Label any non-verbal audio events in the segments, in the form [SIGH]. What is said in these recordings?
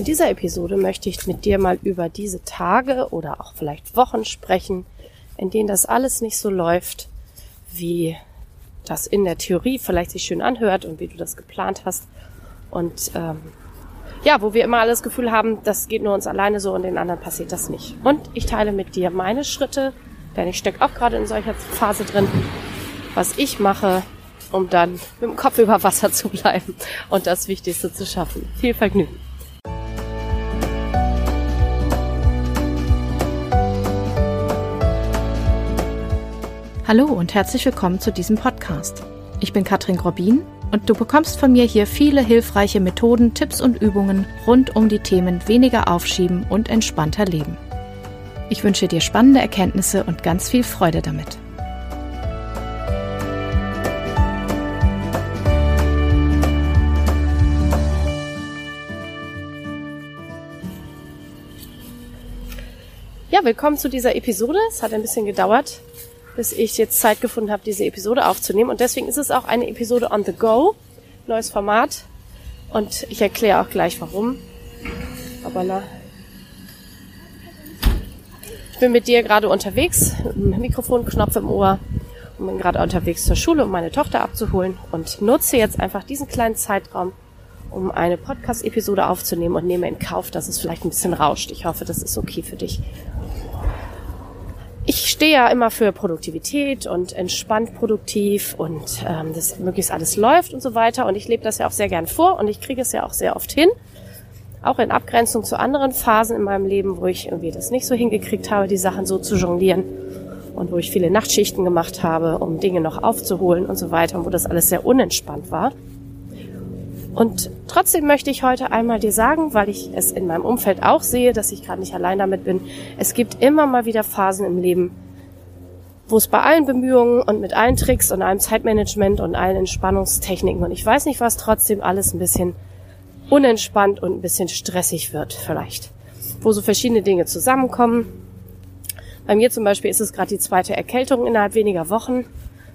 In dieser Episode möchte ich mit dir mal über diese Tage oder auch vielleicht Wochen sprechen, in denen das alles nicht so läuft, wie das in der Theorie vielleicht sich schön anhört und wie du das geplant hast. Und ähm, ja, wo wir immer alles Gefühl haben, das geht nur uns alleine so und den anderen passiert das nicht. Und ich teile mit dir meine Schritte, denn ich stecke auch gerade in solcher Phase drin, was ich mache, um dann mit dem Kopf über Wasser zu bleiben und das Wichtigste zu schaffen. Viel Vergnügen. Hallo und herzlich willkommen zu diesem Podcast. Ich bin Katrin Grobin und du bekommst von mir hier viele hilfreiche Methoden, Tipps und Übungen rund um die Themen weniger aufschieben und entspannter leben. Ich wünsche dir spannende Erkenntnisse und ganz viel Freude damit. Ja, willkommen zu dieser Episode. Es hat ein bisschen gedauert, bis ich jetzt Zeit gefunden habe, diese Episode aufzunehmen. Und deswegen ist es auch eine Episode on the go, neues Format. Und ich erkläre auch gleich warum. Aber na. Ich bin mit dir gerade unterwegs, Mikrofonknopf im Ohr und bin gerade unterwegs zur Schule, um meine Tochter abzuholen und nutze jetzt einfach diesen kleinen Zeitraum, um eine Podcast-Episode aufzunehmen und nehme in Kauf, dass es vielleicht ein bisschen rauscht. Ich hoffe, das ist okay für dich ich stehe ja immer für Produktivität und entspannt produktiv und ähm, dass möglichst alles läuft und so weiter. Und ich lebe das ja auch sehr gern vor und ich kriege es ja auch sehr oft hin. Auch in Abgrenzung zu anderen Phasen in meinem Leben, wo ich irgendwie das nicht so hingekriegt habe, die Sachen so zu jonglieren und wo ich viele Nachtschichten gemacht habe, um Dinge noch aufzuholen und so weiter und wo das alles sehr unentspannt war. Und trotzdem möchte ich heute einmal dir sagen, weil ich es in meinem Umfeld auch sehe, dass ich gerade nicht allein damit bin, es gibt immer mal wieder Phasen im Leben, wo es bei allen Bemühungen und mit allen Tricks und allem Zeitmanagement und allen Entspannungstechniken und ich weiß nicht was, trotzdem alles ein bisschen unentspannt und ein bisschen stressig wird vielleicht. Wo so verschiedene Dinge zusammenkommen. Bei mir zum Beispiel ist es gerade die zweite Erkältung innerhalb weniger Wochen.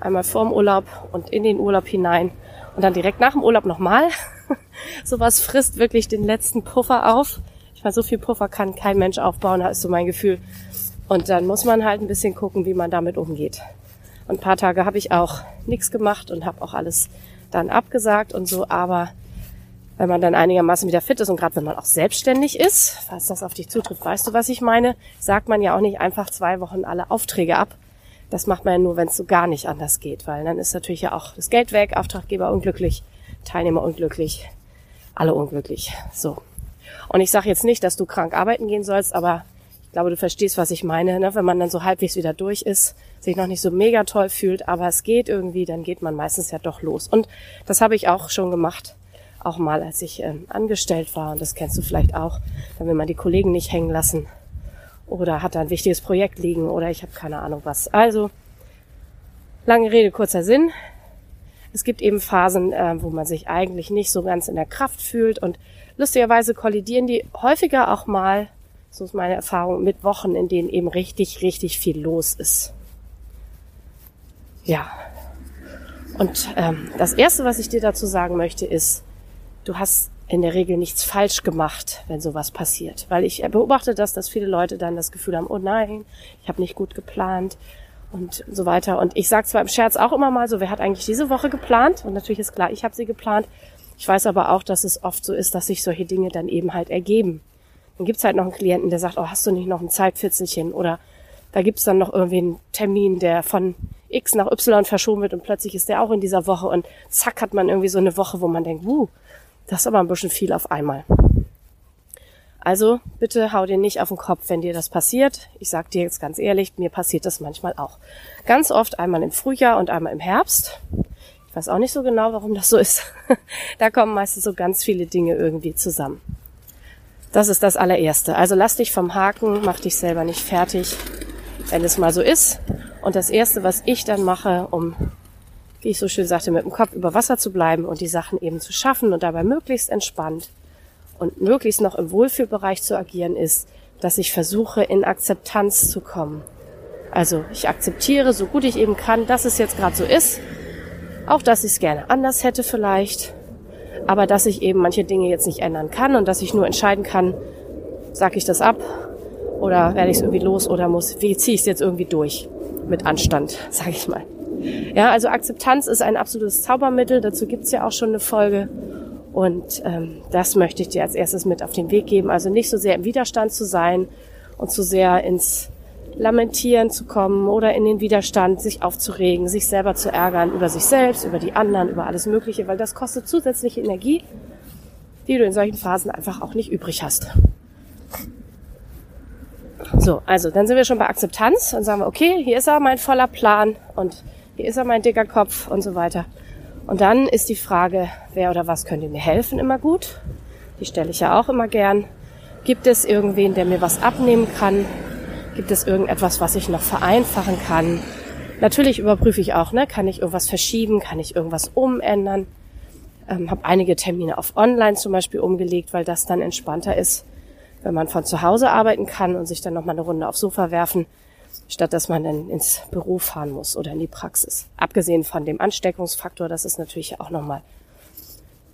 Einmal vorm Urlaub und in den Urlaub hinein und dann direkt nach dem Urlaub nochmal. [LAUGHS] Sowas frisst wirklich den letzten Puffer auf. Ich meine, so viel Puffer kann kein Mensch aufbauen, ist so mein Gefühl. Und dann muss man halt ein bisschen gucken, wie man damit umgeht. Und ein paar Tage habe ich auch nichts gemacht und habe auch alles dann abgesagt und so. Aber wenn man dann einigermaßen wieder fit ist und gerade wenn man auch selbstständig ist, falls das auf dich zutrifft, weißt du, was ich meine, sagt man ja auch nicht einfach zwei Wochen alle Aufträge ab, das macht man ja nur, wenn es so gar nicht anders geht, weil dann ist natürlich ja auch das Geld weg, Auftraggeber unglücklich, Teilnehmer unglücklich, alle unglücklich. So. Und ich sage jetzt nicht, dass du krank arbeiten gehen sollst, aber ich glaube, du verstehst, was ich meine. Ne? Wenn man dann so halbwegs wieder durch ist, sich noch nicht so mega toll fühlt, aber es geht irgendwie, dann geht man meistens ja doch los. Und das habe ich auch schon gemacht, auch mal, als ich ähm, angestellt war. Und das kennst du vielleicht auch. Dann will man die Kollegen nicht hängen lassen oder hat da ein wichtiges Projekt liegen oder ich habe keine Ahnung was. Also, lange Rede, kurzer Sinn. Es gibt eben Phasen, äh, wo man sich eigentlich nicht so ganz in der Kraft fühlt und lustigerweise kollidieren die häufiger auch mal, so ist meine Erfahrung, mit Wochen, in denen eben richtig, richtig viel los ist. Ja. Und ähm, das Erste, was ich dir dazu sagen möchte, ist, du hast in der Regel nichts falsch gemacht, wenn sowas passiert. Weil ich beobachte das, dass viele Leute dann das Gefühl haben, oh nein, ich habe nicht gut geplant und so weiter. Und ich sage zwar im Scherz auch immer mal so, wer hat eigentlich diese Woche geplant? Und natürlich ist klar, ich habe sie geplant. Ich weiß aber auch, dass es oft so ist, dass sich solche Dinge dann eben halt ergeben. Dann gibt's halt noch einen Klienten, der sagt, oh, hast du nicht noch ein Zeitfitzelchen? Oder da gibt's dann noch irgendwie einen Termin, der von X nach Y verschoben wird und plötzlich ist der auch in dieser Woche und zack hat man irgendwie so eine Woche, wo man denkt, wuh, das ist aber ein bisschen viel auf einmal. Also bitte hau dir nicht auf den Kopf, wenn dir das passiert. Ich sag dir jetzt ganz ehrlich, mir passiert das manchmal auch. Ganz oft einmal im Frühjahr und einmal im Herbst. Ich weiß auch nicht so genau, warum das so ist. [LAUGHS] da kommen meistens so ganz viele Dinge irgendwie zusammen. Das ist das allererste. Also lass dich vom Haken, mach dich selber nicht fertig, wenn es mal so ist. Und das erste, was ich dann mache, um wie ich so schön sagte, mit dem Kopf über Wasser zu bleiben und die Sachen eben zu schaffen und dabei möglichst entspannt und möglichst noch im Wohlfühlbereich zu agieren, ist, dass ich versuche, in Akzeptanz zu kommen. Also ich akzeptiere, so gut ich eben kann, dass es jetzt gerade so ist, auch dass ich es gerne anders hätte vielleicht, aber dass ich eben manche Dinge jetzt nicht ändern kann und dass ich nur entscheiden kann, sag ich das ab oder werde ich es irgendwie los oder muss, wie ziehe ich es jetzt irgendwie durch mit Anstand, [LAUGHS] sage ich mal. Ja, also Akzeptanz ist ein absolutes Zaubermittel, dazu gibt's ja auch schon eine Folge. Und ähm, das möchte ich dir als erstes mit auf den Weg geben. Also nicht so sehr im Widerstand zu sein und zu sehr ins Lamentieren zu kommen oder in den Widerstand, sich aufzuregen, sich selber zu ärgern über sich selbst, über die anderen, über alles Mögliche, weil das kostet zusätzliche Energie, die du in solchen Phasen einfach auch nicht übrig hast. So, also dann sind wir schon bei Akzeptanz und sagen wir, okay, hier ist er mein voller Plan und hier ist er mein dicker Kopf und so weiter. Und dann ist die Frage, wer oder was könnte mir helfen, immer gut. Die stelle ich ja auch immer gern. Gibt es irgendwen, der mir was abnehmen kann? Gibt es irgendetwas, was ich noch vereinfachen kann? Natürlich überprüfe ich auch, ne, kann ich irgendwas verschieben, kann ich irgendwas umändern? Ähm, habe einige Termine auf Online zum Beispiel umgelegt, weil das dann entspannter ist, wenn man von zu Hause arbeiten kann und sich dann noch mal eine Runde aufs Sofa werfen statt dass man dann ins Büro fahren muss oder in die Praxis. Abgesehen von dem Ansteckungsfaktor, das ist natürlich auch nochmal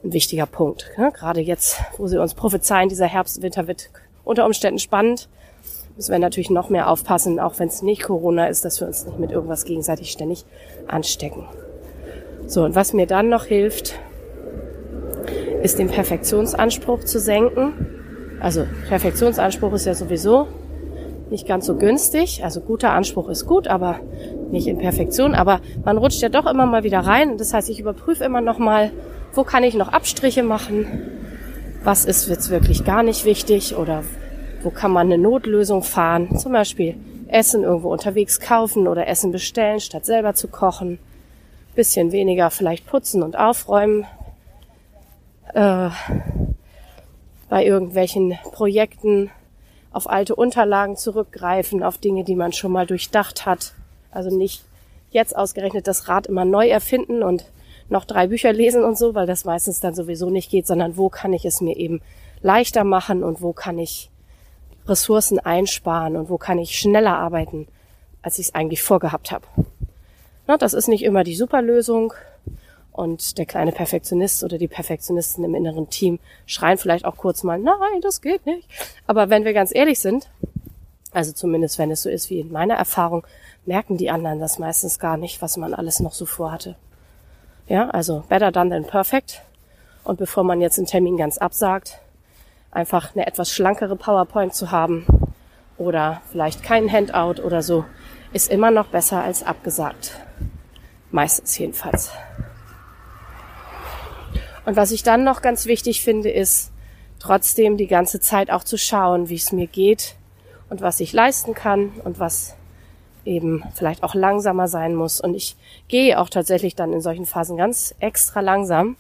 ein wichtiger Punkt. Ne? Gerade jetzt, wo sie uns prophezeien, dieser Herbst, Winter wird unter Umständen spannend, müssen wir natürlich noch mehr aufpassen, auch wenn es nicht Corona ist, dass wir uns nicht mit irgendwas gegenseitig ständig anstecken. So, und was mir dann noch hilft, ist den Perfektionsanspruch zu senken. Also Perfektionsanspruch ist ja sowieso nicht ganz so günstig. Also guter Anspruch ist gut, aber nicht in Perfektion. Aber man rutscht ja doch immer mal wieder rein. Das heißt, ich überprüfe immer noch mal, wo kann ich noch Abstriche machen? Was ist jetzt wirklich gar nicht wichtig? Oder wo kann man eine Notlösung fahren? Zum Beispiel Essen irgendwo unterwegs kaufen oder Essen bestellen, statt selber zu kochen. Bisschen weniger vielleicht putzen und aufräumen. Äh, bei irgendwelchen Projekten auf alte Unterlagen zurückgreifen, auf Dinge, die man schon mal durchdacht hat. Also nicht jetzt ausgerechnet das Rad immer neu erfinden und noch drei Bücher lesen und so, weil das meistens dann sowieso nicht geht, sondern wo kann ich es mir eben leichter machen und wo kann ich Ressourcen einsparen und wo kann ich schneller arbeiten, als ich es eigentlich vorgehabt habe. Na, das ist nicht immer die Superlösung, und der kleine Perfektionist oder die Perfektionisten im inneren Team schreien vielleicht auch kurz mal, nein, das geht nicht. Aber wenn wir ganz ehrlich sind, also zumindest wenn es so ist wie in meiner Erfahrung, merken die anderen das meistens gar nicht, was man alles noch so vorhatte. Ja, also better done than perfect. Und bevor man jetzt einen Termin ganz absagt, einfach eine etwas schlankere PowerPoint zu haben oder vielleicht kein Handout oder so, ist immer noch besser als abgesagt. Meistens jedenfalls. Und was ich dann noch ganz wichtig finde, ist trotzdem die ganze Zeit auch zu schauen, wie es mir geht und was ich leisten kann und was eben vielleicht auch langsamer sein muss. Und ich gehe auch tatsächlich dann in solchen Phasen ganz extra langsam.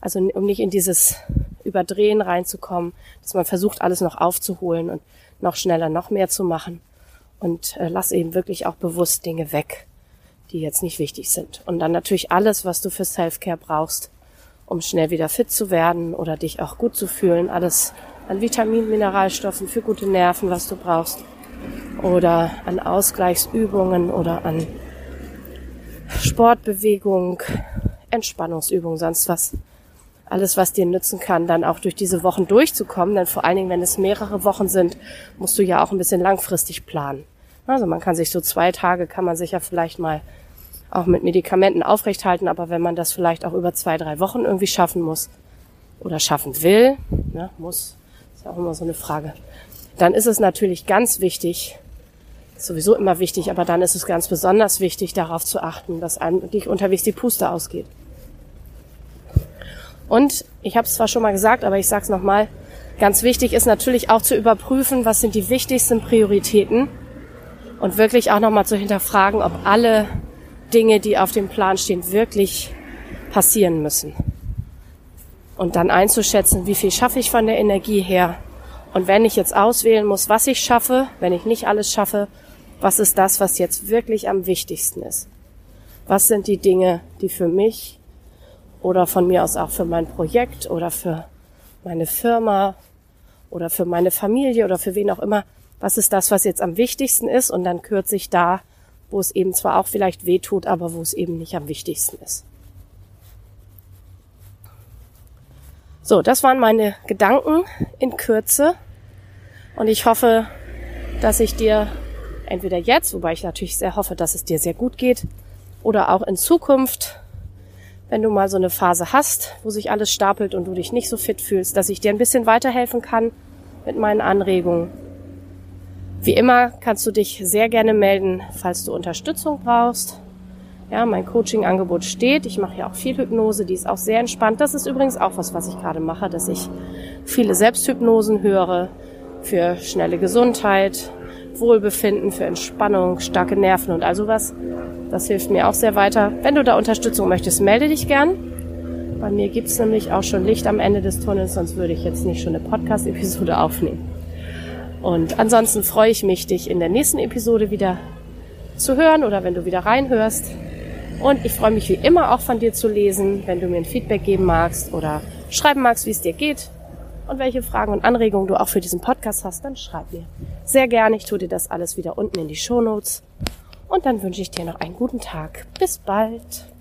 Also um nicht in dieses Überdrehen reinzukommen, dass man versucht, alles noch aufzuholen und noch schneller, noch mehr zu machen. Und äh, lass eben wirklich auch bewusst Dinge weg, die jetzt nicht wichtig sind. Und dann natürlich alles, was du für Selfcare brauchst, um schnell wieder fit zu werden oder dich auch gut zu fühlen. Alles an Vitaminen, Mineralstoffen für gute Nerven, was du brauchst. Oder an Ausgleichsübungen oder an Sportbewegung, Entspannungsübungen, sonst was. Alles, was dir nützen kann, dann auch durch diese Wochen durchzukommen. Denn vor allen Dingen, wenn es mehrere Wochen sind, musst du ja auch ein bisschen langfristig planen. Also man kann sich so zwei Tage, kann man sich ja vielleicht mal auch mit Medikamenten aufrechthalten, aber wenn man das vielleicht auch über zwei, drei Wochen irgendwie schaffen muss oder schaffen will, ne, muss, ist ja auch immer so eine Frage, dann ist es natürlich ganz wichtig, sowieso immer wichtig, aber dann ist es ganz besonders wichtig, darauf zu achten, dass einem wirklich unterwegs die Puste ausgeht. Und ich habe es zwar schon mal gesagt, aber ich sage es nochmal, ganz wichtig ist natürlich auch zu überprüfen, was sind die wichtigsten Prioritäten und wirklich auch nochmal zu hinterfragen, ob alle Dinge, die auf dem Plan stehen, wirklich passieren müssen. Und dann einzuschätzen, wie viel schaffe ich von der Energie her. Und wenn ich jetzt auswählen muss, was ich schaffe, wenn ich nicht alles schaffe, was ist das, was jetzt wirklich am wichtigsten ist? Was sind die Dinge, die für mich oder von mir aus auch für mein Projekt oder für meine Firma oder für meine Familie oder für wen auch immer, was ist das, was jetzt am wichtigsten ist? Und dann kürze ich da wo es eben zwar auch vielleicht weh tut, aber wo es eben nicht am wichtigsten ist. So, das waren meine Gedanken in Kürze. Und ich hoffe, dass ich dir entweder jetzt, wobei ich natürlich sehr hoffe, dass es dir sehr gut geht, oder auch in Zukunft, wenn du mal so eine Phase hast, wo sich alles stapelt und du dich nicht so fit fühlst, dass ich dir ein bisschen weiterhelfen kann mit meinen Anregungen. Wie immer kannst du dich sehr gerne melden, falls du Unterstützung brauchst. Ja, mein Coaching-Angebot steht. Ich mache ja auch viel Hypnose, die ist auch sehr entspannt. Das ist übrigens auch was, was ich gerade mache, dass ich viele Selbsthypnosen höre für schnelle Gesundheit, Wohlbefinden, für Entspannung, starke Nerven und all sowas. Das hilft mir auch sehr weiter. Wenn du da Unterstützung möchtest, melde dich gern. Bei mir gibt's nämlich auch schon Licht am Ende des Tunnels, sonst würde ich jetzt nicht schon eine Podcast-Episode aufnehmen. Und ansonsten freue ich mich, dich in der nächsten Episode wieder zu hören oder wenn du wieder reinhörst. Und ich freue mich wie immer auch von dir zu lesen, wenn du mir ein Feedback geben magst oder schreiben magst, wie es dir geht und welche Fragen und Anregungen du auch für diesen Podcast hast, dann schreib mir. Sehr gerne, ich tue dir das alles wieder unten in die Show Notes. Und dann wünsche ich dir noch einen guten Tag. Bis bald.